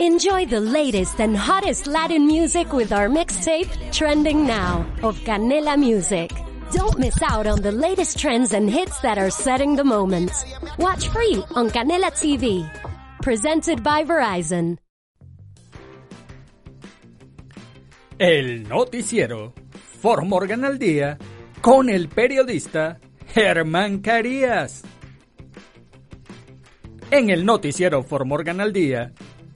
Enjoy the latest and hottest Latin music with our mixtape, Trending Now, of Canela Music. Don't miss out on the latest trends and hits that are setting the moment. Watch free on Canela TV. Presented by Verizon. El noticiero For Morgan al día con el periodista Germán Carías. En el noticiero For Morgan al día,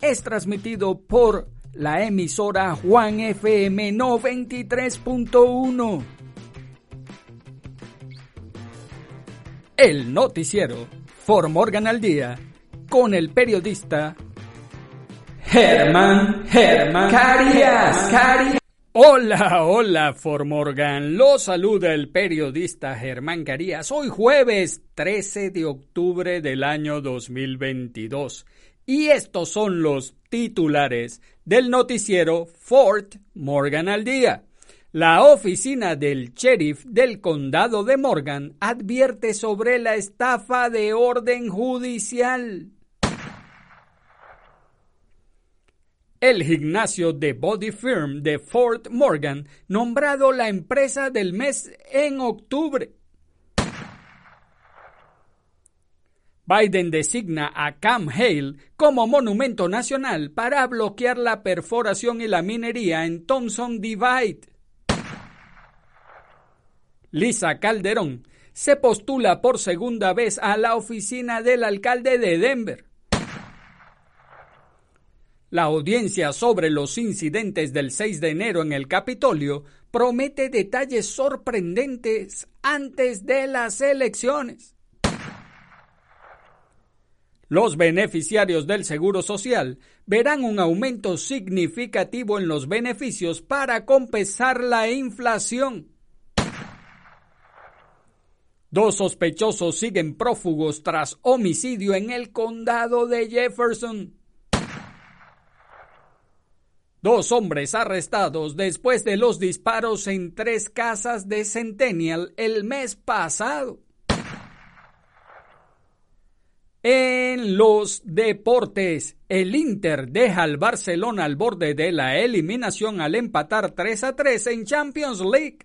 es transmitido por la emisora Juan FM 93.1. El noticiero For Morgan al Día con el periodista Germán Germán Carías. Carías. Hola, hola, Formorgan. Lo saluda el periodista Germán Carías. Hoy jueves 13 de octubre del año 2022. Y estos son los titulares del noticiero Fort Morgan al día. La oficina del sheriff del condado de Morgan advierte sobre la estafa de orden judicial. El gimnasio de Body Firm de Fort Morgan, nombrado la empresa del mes en octubre. Biden designa a Cam Hale como monumento nacional para bloquear la perforación y la minería en Thompson Divide. Lisa Calderón se postula por segunda vez a la oficina del alcalde de Denver. La audiencia sobre los incidentes del 6 de enero en el Capitolio promete detalles sorprendentes antes de las elecciones. Los beneficiarios del Seguro Social verán un aumento significativo en los beneficios para compensar la inflación. Dos sospechosos siguen prófugos tras homicidio en el condado de Jefferson. Dos hombres arrestados después de los disparos en tres casas de Centennial el mes pasado. En los deportes, el Inter deja al Barcelona al borde de la eliminación al empatar 3 a 3 en Champions League.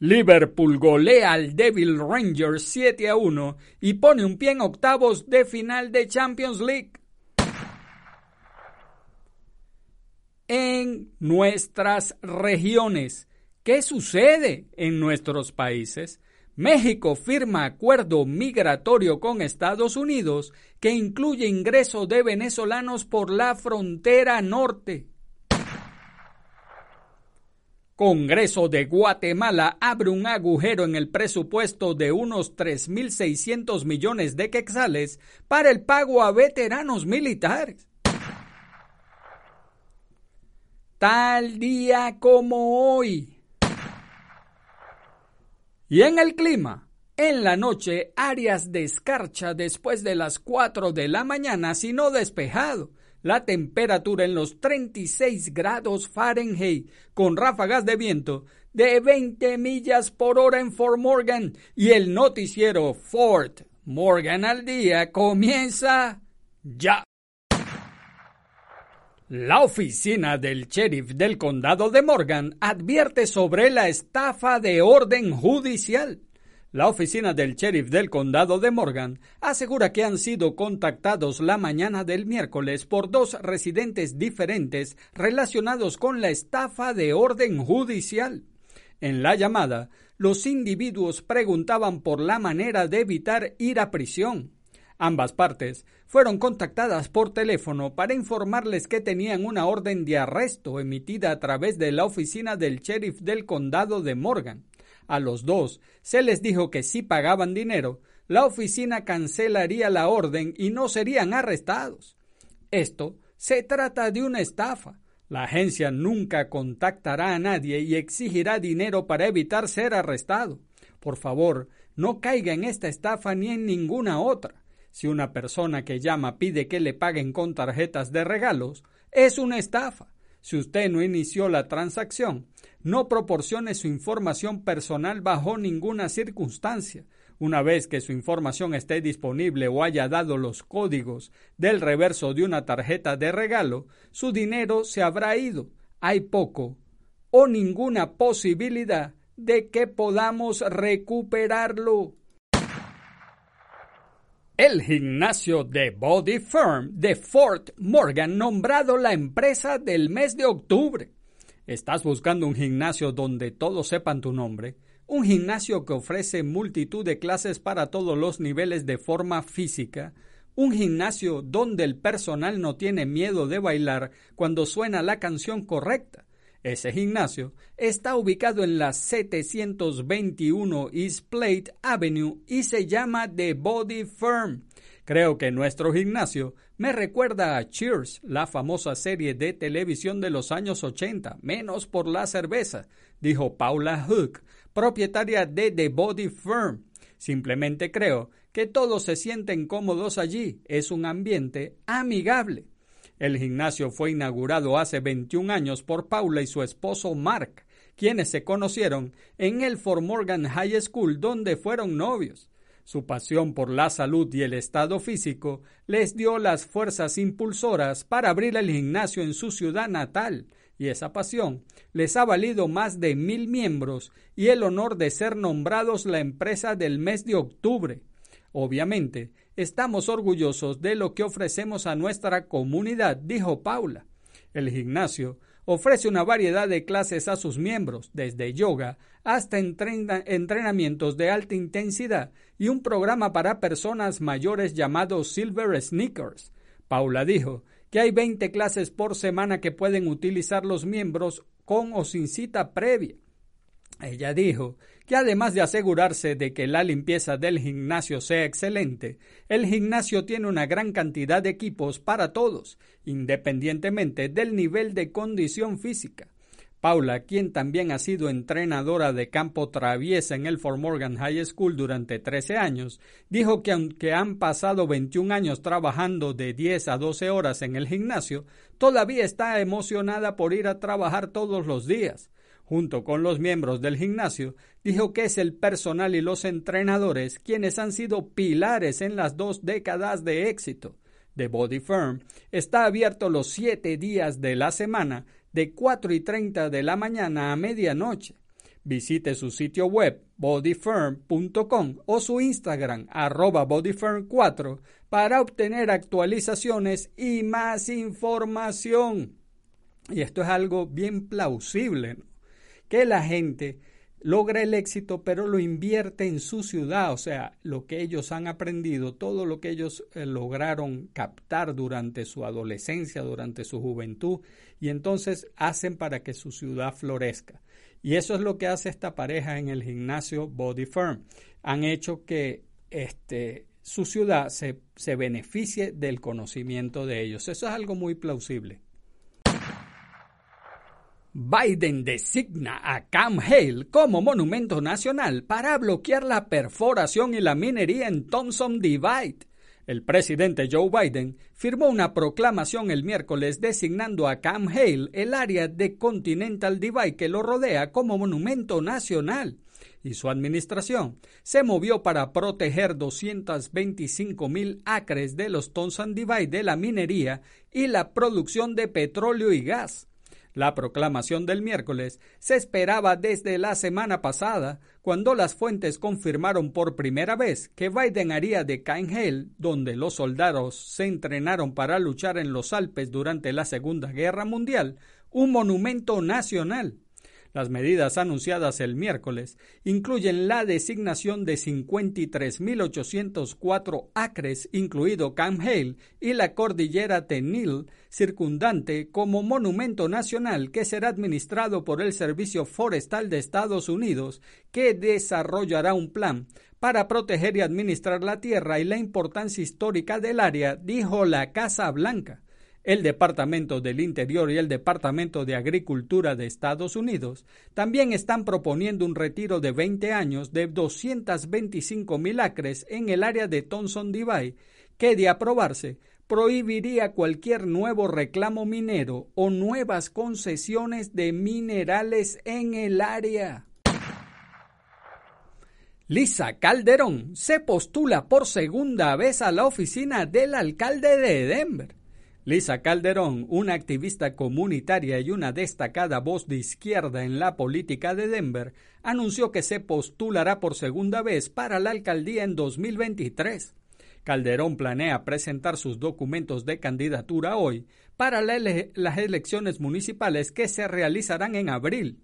Liverpool golea al Devil Rangers 7 a 1 y pone un pie en octavos de final de Champions League. en nuestras regiones. ¿Qué sucede en nuestros países? México firma acuerdo migratorio con Estados Unidos que incluye ingreso de venezolanos por la frontera norte. Congreso de Guatemala abre un agujero en el presupuesto de unos 3.600 millones de quetzales para el pago a veteranos militares. tal día como hoy. Y en el clima, en la noche, áreas de escarcha después de las 4 de la mañana, sino despejado. La temperatura en los 36 grados Fahrenheit, con ráfagas de viento de 20 millas por hora en Fort Morgan. Y el noticiero Fort Morgan al día comienza ya. La oficina del sheriff del condado de Morgan advierte sobre la estafa de orden judicial. La oficina del sheriff del condado de Morgan asegura que han sido contactados la mañana del miércoles por dos residentes diferentes relacionados con la estafa de orden judicial. En la llamada, los individuos preguntaban por la manera de evitar ir a prisión. Ambas partes fueron contactadas por teléfono para informarles que tenían una orden de arresto emitida a través de la oficina del sheriff del condado de Morgan. A los dos se les dijo que si pagaban dinero, la oficina cancelaría la orden y no serían arrestados. Esto se trata de una estafa. La agencia nunca contactará a nadie y exigirá dinero para evitar ser arrestado. Por favor, no caiga en esta estafa ni en ninguna otra. Si una persona que llama pide que le paguen con tarjetas de regalos, es una estafa. Si usted no inició la transacción, no proporcione su información personal bajo ninguna circunstancia. Una vez que su información esté disponible o haya dado los códigos del reverso de una tarjeta de regalo, su dinero se habrá ido. Hay poco o ninguna posibilidad de que podamos recuperarlo. El gimnasio de Body Firm de Fort Morgan nombrado la empresa del mes de octubre. ¿Estás buscando un gimnasio donde todos sepan tu nombre? Un gimnasio que ofrece multitud de clases para todos los niveles de forma física. Un gimnasio donde el personal no tiene miedo de bailar cuando suena la canción correcta. Ese gimnasio está ubicado en la 721 East Plate Avenue y se llama The Body Firm. Creo que nuestro gimnasio me recuerda a Cheers, la famosa serie de televisión de los años 80, menos por la cerveza, dijo Paula Hook, propietaria de The Body Firm. Simplemente creo que todos se sienten cómodos allí, es un ambiente amigable. El gimnasio fue inaugurado hace 21 años por Paula y su esposo Mark, quienes se conocieron en el Fort Morgan High School donde fueron novios. Su pasión por la salud y el estado físico les dio las fuerzas impulsoras para abrir el gimnasio en su ciudad natal, y esa pasión les ha valido más de mil miembros y el honor de ser nombrados la empresa del mes de octubre. Obviamente, Estamos orgullosos de lo que ofrecemos a nuestra comunidad, dijo Paula. El gimnasio ofrece una variedad de clases a sus miembros, desde yoga hasta entrenamientos de alta intensidad y un programa para personas mayores llamado Silver Sneakers. Paula dijo que hay 20 clases por semana que pueden utilizar los miembros con o sin cita previa. Ella dijo que además de asegurarse de que la limpieza del gimnasio sea excelente, el gimnasio tiene una gran cantidad de equipos para todos, independientemente del nivel de condición física. Paula, quien también ha sido entrenadora de campo traviesa en el Fort Morgan High School durante 13 años, dijo que aunque han pasado 21 años trabajando de 10 a 12 horas en el gimnasio, todavía está emocionada por ir a trabajar todos los días junto con los miembros del gimnasio, dijo que es el personal y los entrenadores quienes han sido pilares en las dos décadas de éxito. The Body Firm está abierto los siete días de la semana, de 4 y 30 de la mañana a medianoche. Visite su sitio web bodyfirm.com o su Instagram arroba bodyfirm4 para obtener actualizaciones y más información. Y esto es algo bien plausible que la gente logra el éxito, pero lo invierte en su ciudad, o sea, lo que ellos han aprendido, todo lo que ellos eh, lograron captar durante su adolescencia, durante su juventud, y entonces hacen para que su ciudad florezca. Y eso es lo que hace esta pareja en el gimnasio Body Firm. Han hecho que este, su ciudad se, se beneficie del conocimiento de ellos. Eso es algo muy plausible. Biden designa a Cam Hale como monumento nacional para bloquear la perforación y la minería en Thompson Divide. El presidente Joe Biden firmó una proclamación el miércoles designando a Cam Hale el área de Continental Divide que lo rodea como monumento nacional y su administración se movió para proteger 225 mil acres de los Thompson Divide de la minería y la producción de petróleo y gas. La proclamación del miércoles se esperaba desde la semana pasada, cuando las fuentes confirmaron por primera vez que Biden haría de Cain donde los soldados se entrenaron para luchar en los Alpes durante la Segunda Guerra Mundial, un monumento nacional. Las medidas anunciadas el miércoles incluyen la designación de 53.804 acres, incluido Camp Hale, y la cordillera Tenil circundante como monumento nacional que será administrado por el Servicio Forestal de Estados Unidos, que desarrollará un plan para proteger y administrar la tierra y la importancia histórica del área, dijo la Casa Blanca. El Departamento del Interior y el Departamento de Agricultura de Estados Unidos también están proponiendo un retiro de 20 años de 225 mil acres en el área de Thompson Divide, que de aprobarse prohibiría cualquier nuevo reclamo minero o nuevas concesiones de minerales en el área. Lisa Calderón se postula por segunda vez a la oficina del alcalde de Denver. Lisa Calderón, una activista comunitaria y una destacada voz de izquierda en la política de Denver, anunció que se postulará por segunda vez para la alcaldía en 2023. Calderón planea presentar sus documentos de candidatura hoy para las elecciones municipales que se realizarán en abril.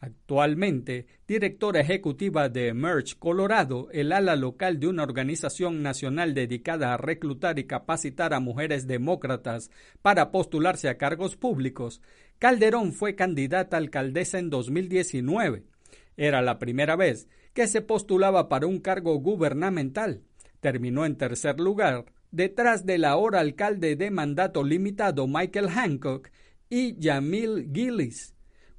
Actualmente, directora ejecutiva de Merge Colorado, el ala local de una organización nacional dedicada a reclutar y capacitar a mujeres demócratas para postularse a cargos públicos, Calderón fue candidata a alcaldesa en 2019. Era la primera vez que se postulaba para un cargo gubernamental. Terminó en tercer lugar, detrás del ahora alcalde de mandato limitado Michael Hancock y Jamil Gillis.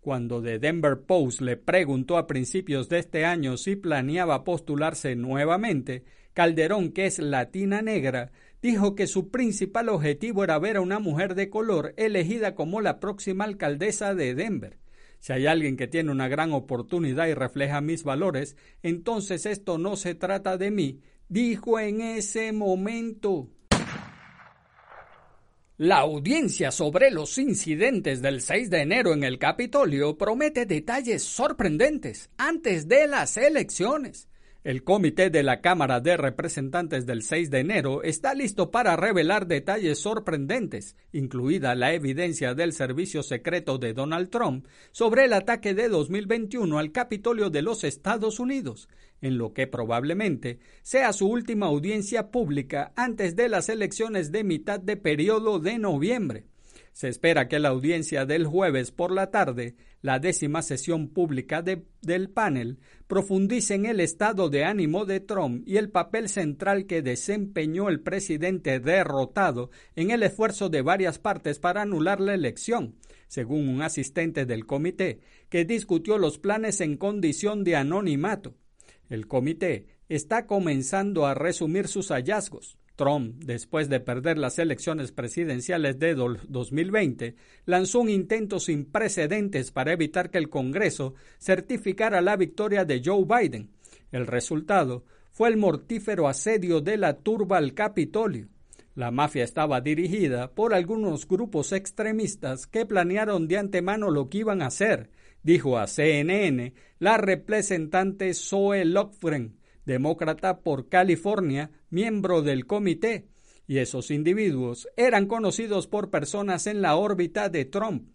Cuando The Denver Post le preguntó a principios de este año si planeaba postularse nuevamente, Calderón, que es latina negra, dijo que su principal objetivo era ver a una mujer de color elegida como la próxima alcaldesa de Denver. Si hay alguien que tiene una gran oportunidad y refleja mis valores, entonces esto no se trata de mí, dijo en ese momento. La audiencia sobre los incidentes del 6 de enero en el Capitolio promete detalles sorprendentes antes de las elecciones. El comité de la Cámara de Representantes del 6 de enero está listo para revelar detalles sorprendentes, incluida la evidencia del servicio secreto de Donald Trump sobre el ataque de 2021 al Capitolio de los Estados Unidos, en lo que probablemente sea su última audiencia pública antes de las elecciones de mitad de periodo de noviembre. Se espera que la audiencia del jueves por la tarde, la décima sesión pública del panel, profundice en el estado de ánimo de Trump y el papel central que desempeñó el presidente derrotado en el esfuerzo de varias partes para anular la elección, según un asistente del comité, que discutió los planes en condición de anonimato. El comité está comenzando a resumir sus hallazgos. Trump, después de perder las elecciones presidenciales de 2020, lanzó un intento sin precedentes para evitar que el Congreso certificara la victoria de Joe Biden. El resultado fue el mortífero asedio de la turba al Capitolio. La mafia estaba dirigida por algunos grupos extremistas que planearon de antemano lo que iban a hacer, dijo a CNN la representante Zoe Lockfren, demócrata por California, miembro del comité, y esos individuos eran conocidos por personas en la órbita de Trump.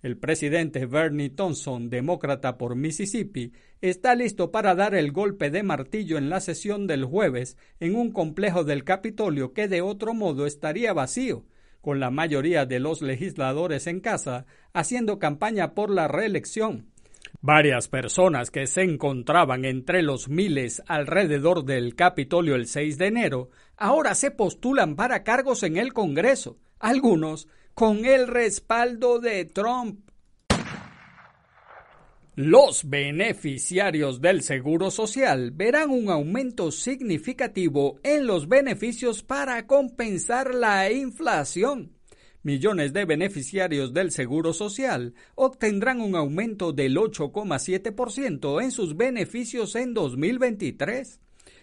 El presidente Bernie Thompson, demócrata por Mississippi, está listo para dar el golpe de martillo en la sesión del jueves en un complejo del Capitolio que de otro modo estaría vacío, con la mayoría de los legisladores en casa haciendo campaña por la reelección. Varias personas que se encontraban entre los miles alrededor del Capitolio el 6 de enero ahora se postulan para cargos en el Congreso, algunos con el respaldo de Trump. Los beneficiarios del Seguro Social verán un aumento significativo en los beneficios para compensar la inflación millones de beneficiarios del Seguro Social obtendrán un aumento del 8,7% en sus beneficios en 2023.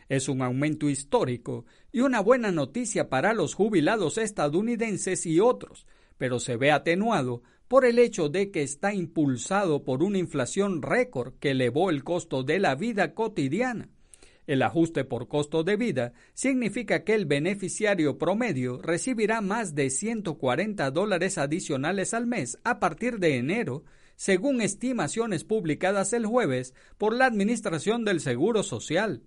Es un aumento histórico y una buena noticia para los jubilados estadounidenses y otros, pero se ve atenuado por el hecho de que está impulsado por una inflación récord que elevó el costo de la vida cotidiana. El ajuste por costo de vida significa que el beneficiario promedio recibirá más de 140 dólares adicionales al mes a partir de enero, según estimaciones publicadas el jueves por la Administración del Seguro Social.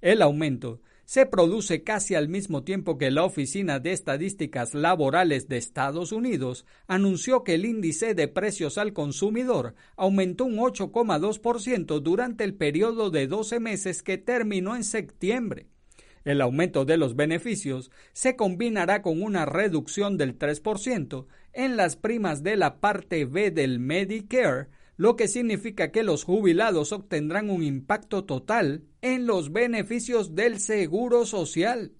El aumento se produce casi al mismo tiempo que la Oficina de Estadísticas Laborales de Estados Unidos anunció que el índice de precios al consumidor aumentó un 8,2% durante el periodo de 12 meses que terminó en septiembre. El aumento de los beneficios se combinará con una reducción del 3% en las primas de la parte B del Medicare, lo que significa que los jubilados obtendrán un impacto total en los beneficios del Seguro Social.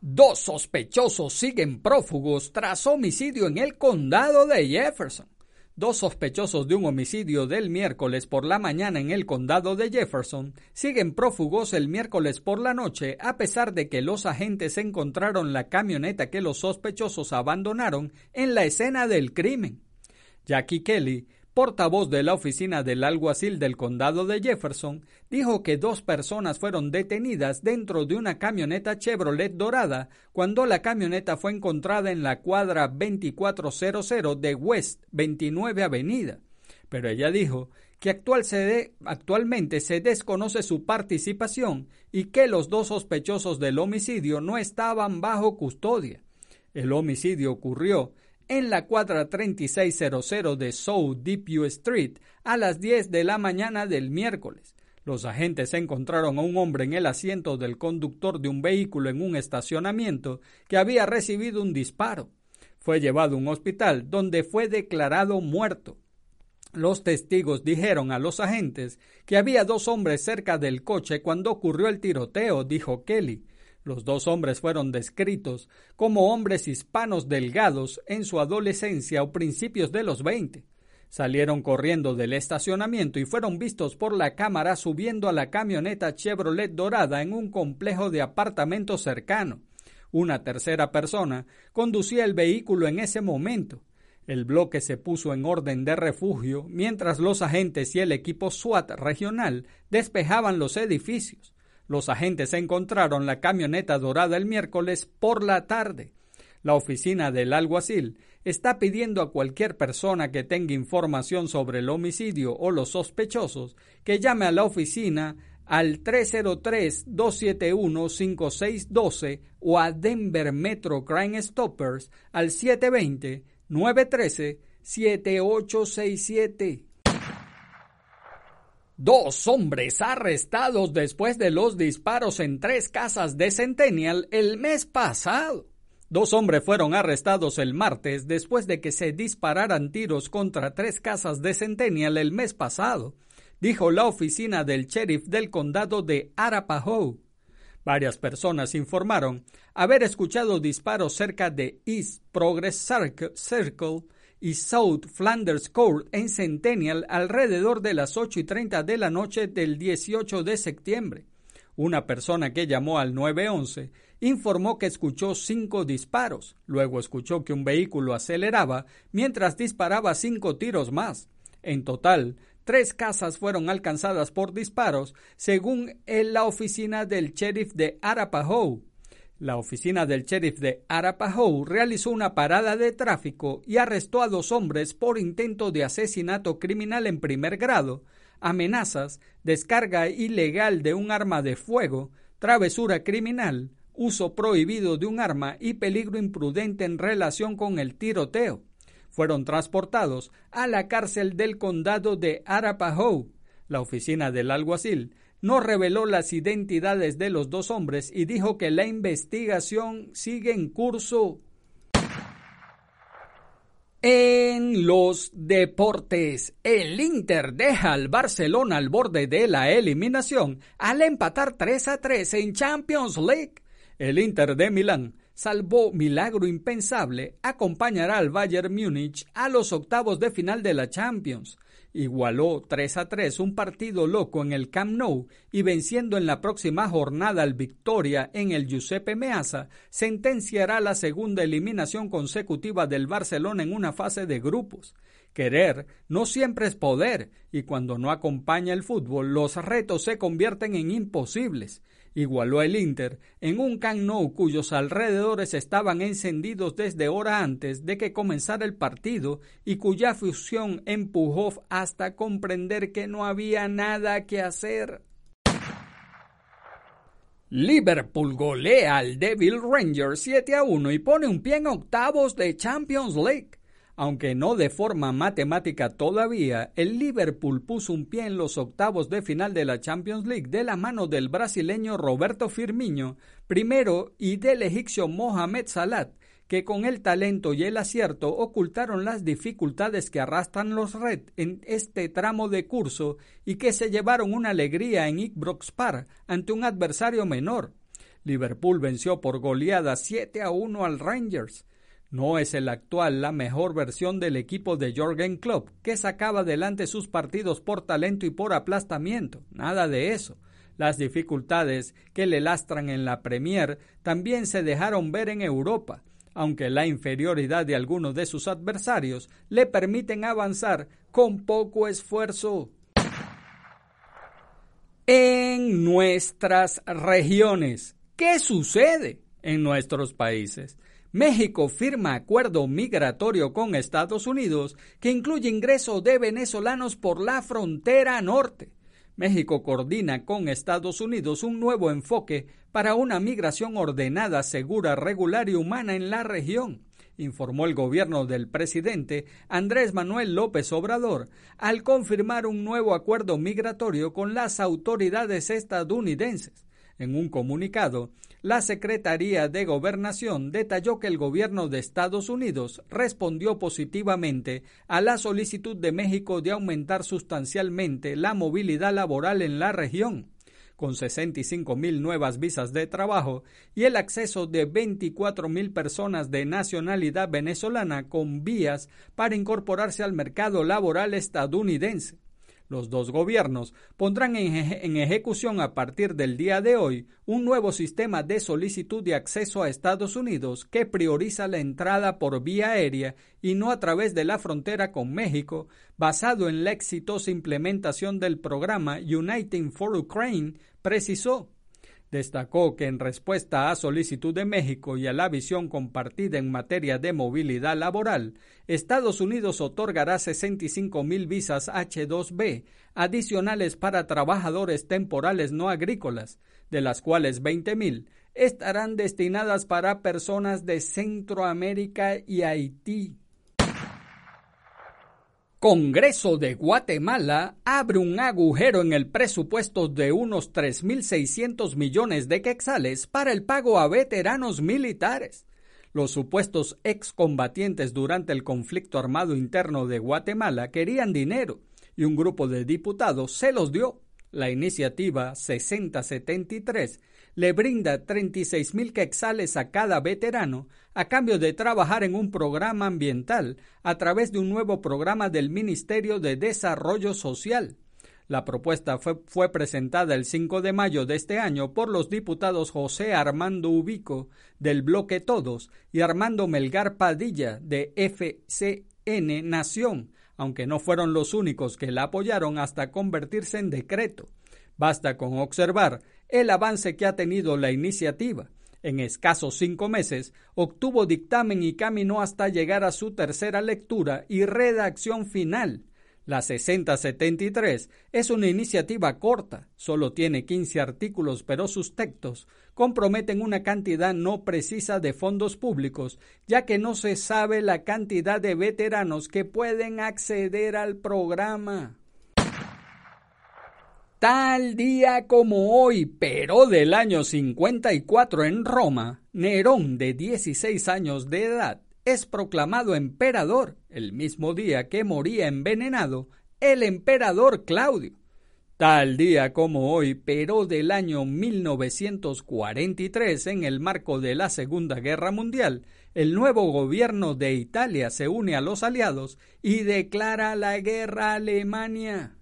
Dos sospechosos siguen prófugos tras homicidio en el condado de Jefferson. Dos sospechosos de un homicidio del miércoles por la mañana en el condado de Jefferson siguen prófugos el miércoles por la noche a pesar de que los agentes encontraron la camioneta que los sospechosos abandonaron en la escena del crimen. Jackie Kelly portavoz de la oficina del alguacil del condado de Jefferson, dijo que dos personas fueron detenidas dentro de una camioneta Chevrolet dorada cuando la camioneta fue encontrada en la cuadra 2400 de West 29 Avenida. Pero ella dijo que actualmente se desconoce su participación y que los dos sospechosos del homicidio no estaban bajo custodia. El homicidio ocurrió en la cuadra 3600 de South Deep Street a las 10 de la mañana del miércoles. Los agentes encontraron a un hombre en el asiento del conductor de un vehículo en un estacionamiento que había recibido un disparo. Fue llevado a un hospital donde fue declarado muerto. Los testigos dijeron a los agentes que había dos hombres cerca del coche cuando ocurrió el tiroteo, dijo Kelly. Los dos hombres fueron descritos como hombres hispanos delgados en su adolescencia o principios de los veinte. Salieron corriendo del estacionamiento y fueron vistos por la cámara subiendo a la camioneta Chevrolet dorada en un complejo de apartamentos cercano. Una tercera persona conducía el vehículo en ese momento. El bloque se puso en orden de refugio mientras los agentes y el equipo SWAT regional despejaban los edificios. Los agentes encontraron la camioneta dorada el miércoles por la tarde. La oficina del alguacil está pidiendo a cualquier persona que tenga información sobre el homicidio o los sospechosos que llame a la oficina al 303-271-5612 o a Denver Metro Crime Stoppers al 720-913-7867. Dos hombres arrestados después de los disparos en tres casas de Centennial el mes pasado. Dos hombres fueron arrestados el martes después de que se dispararan tiros contra tres casas de Centennial el mes pasado, dijo la oficina del sheriff del condado de Arapahoe. Varias personas informaron haber escuchado disparos cerca de East Progress Circle y South Flanders Court en Centennial alrededor de las 8 y 30 de la noche del 18 de septiembre. Una persona que llamó al 911 informó que escuchó cinco disparos, luego escuchó que un vehículo aceleraba mientras disparaba cinco tiros más. En total, tres casas fueron alcanzadas por disparos, según la oficina del sheriff de Arapahoe. La oficina del sheriff de Arapahoe realizó una parada de tráfico y arrestó a dos hombres por intento de asesinato criminal en primer grado, amenazas, descarga ilegal de un arma de fuego, travesura criminal, uso prohibido de un arma y peligro imprudente en relación con el tiroteo. Fueron transportados a la cárcel del condado de Arapahoe. La oficina del alguacil no reveló las identidades de los dos hombres y dijo que la investigación sigue en curso. En los deportes, el Inter deja al Barcelona al borde de la eliminación al empatar 3 a 3 en Champions League. El Inter de Milán, salvo milagro impensable, acompañará al Bayern Múnich a los octavos de final de la Champions igualó 3 a 3 un partido loco en el Camp Nou y venciendo en la próxima jornada al Victoria en el Giuseppe Meazza, sentenciará la segunda eliminación consecutiva del Barcelona en una fase de grupos. Querer no siempre es poder y cuando no acompaña el fútbol los retos se convierten en imposibles igualó el Inter en un Camp Nou cuyos alrededores estaban encendidos desde hora antes de que comenzara el partido y cuya fusión empujó hasta comprender que no había nada que hacer. Liverpool golea al Devil Rangers 7 a 1 y pone un pie en octavos de Champions League. Aunque no de forma matemática todavía, el Liverpool puso un pie en los octavos de final de la Champions League de la mano del brasileño Roberto Firmino, primero, y del egipcio Mohamed Salah, que con el talento y el acierto ocultaron las dificultades que arrastran los Red en este tramo de curso y que se llevaron una alegría en Ibrox Park ante un adversario menor. Liverpool venció por goleada 7 a 1 al Rangers. No es el actual la mejor versión del equipo de Jorgen Klopp, que sacaba adelante sus partidos por talento y por aplastamiento. Nada de eso. Las dificultades que le lastran en la Premier también se dejaron ver en Europa aunque la inferioridad de algunos de sus adversarios le permiten avanzar con poco esfuerzo. En nuestras regiones, ¿qué sucede en nuestros países? México firma acuerdo migratorio con Estados Unidos que incluye ingreso de venezolanos por la frontera norte. México coordina con Estados Unidos un nuevo enfoque para una migración ordenada, segura, regular y humana en la región, informó el gobierno del presidente Andrés Manuel López Obrador al confirmar un nuevo acuerdo migratorio con las autoridades estadounidenses. En un comunicado, la Secretaría de Gobernación detalló que el gobierno de Estados Unidos respondió positivamente a la solicitud de México de aumentar sustancialmente la movilidad laboral en la región, con 65 mil nuevas visas de trabajo y el acceso de 24 mil personas de nacionalidad venezolana con vías para incorporarse al mercado laboral estadounidense. Los dos gobiernos pondrán en, ejecución a partir del día de hoy un nuevo sistema de solicitud de acceso a Estados Unidos que prioriza la entrada por vía aérea y no a través de la frontera con México, basado en la exitosa implementación del programa Uniting for Ukraine, precisó. Destacó que en respuesta a solicitud de México y a la visión compartida en materia de movilidad laboral, Estados Unidos otorgará 65 mil visas H2B adicionales para trabajadores temporales no agrícolas, de las cuales 20 mil estarán destinadas para personas de Centroamérica y Haití. Congreso de Guatemala abre un agujero en el presupuesto de unos 3.600 millones de quetzales para el pago a veteranos militares. Los supuestos excombatientes durante el conflicto armado interno de Guatemala querían dinero y un grupo de diputados se los dio. La iniciativa 6073 le brinda 36 mil quetzales a cada veterano a cambio de trabajar en un programa ambiental a través de un nuevo programa del Ministerio de Desarrollo Social. La propuesta fue, fue, presentada el 5 de mayo de este año por los diputados José Armando Ubico del Bloque Todos y Armando Melgar Padilla de FCN Nación, aunque no fueron los únicos que la apoyaron hasta convertirse en decreto. Basta con observar el avance que ha tenido la iniciativa. En escasos cinco meses obtuvo dictamen y caminó hasta llegar a su tercera lectura y redacción final. La 6073 es una iniciativa corta, solo tiene 15 artículos, pero sus textos comprometen una cantidad no precisa de fondos públicos, ya que no se sabe la cantidad de veteranos que pueden acceder al programa. Tal día como hoy, pero del año 54 en Roma, Nerón, de 16 años de edad, es proclamado emperador el mismo día que moría envenenado el emperador Claudio. Tal día como hoy, pero del año 1943, en el marco de la Segunda Guerra Mundial, el nuevo gobierno de Italia se une a los aliados y declara la guerra a Alemania.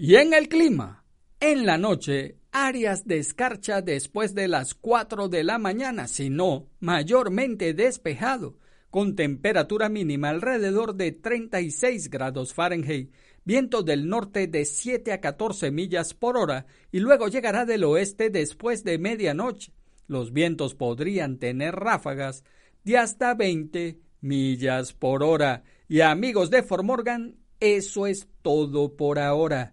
Y en el clima, en la noche, áreas de escarcha después de las 4 de la mañana, sino mayormente despejado, con temperatura mínima alrededor de 36 grados Fahrenheit, viento del norte de 7 a 14 millas por hora y luego llegará del oeste después de medianoche. Los vientos podrían tener ráfagas de hasta 20 millas por hora. Y amigos de Formorgan, Eso es todo por ahora.